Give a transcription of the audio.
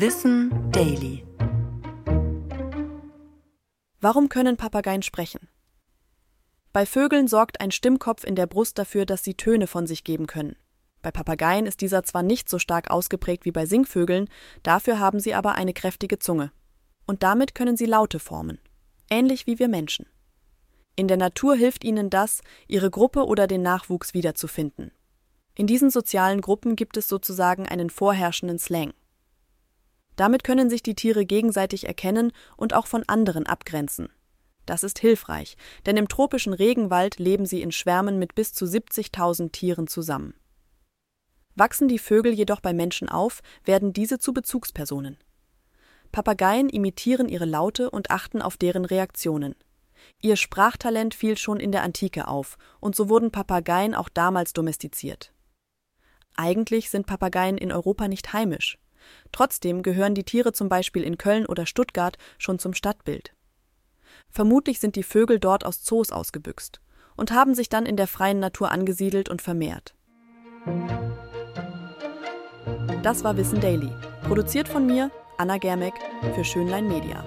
Wissen Daily. Warum können Papageien sprechen? Bei Vögeln sorgt ein Stimmkopf in der Brust dafür, dass sie Töne von sich geben können. Bei Papageien ist dieser zwar nicht so stark ausgeprägt wie bei Singvögeln, dafür haben sie aber eine kräftige Zunge. Und damit können sie Laute formen, ähnlich wie wir Menschen. In der Natur hilft ihnen das, ihre Gruppe oder den Nachwuchs wiederzufinden. In diesen sozialen Gruppen gibt es sozusagen einen vorherrschenden Slang. Damit können sich die Tiere gegenseitig erkennen und auch von anderen abgrenzen. Das ist hilfreich, denn im tropischen Regenwald leben sie in Schwärmen mit bis zu 70.000 Tieren zusammen. Wachsen die Vögel jedoch bei Menschen auf, werden diese zu Bezugspersonen. Papageien imitieren ihre Laute und achten auf deren Reaktionen. Ihr Sprachtalent fiel schon in der Antike auf, und so wurden Papageien auch damals domestiziert. Eigentlich sind Papageien in Europa nicht heimisch. Trotzdem gehören die Tiere zum Beispiel in Köln oder Stuttgart schon zum Stadtbild. Vermutlich sind die Vögel dort aus Zoos ausgebüxt und haben sich dann in der freien Natur angesiedelt und vermehrt. Das war Wissen Daily, produziert von mir, Anna Germeck, für Schönlein Media.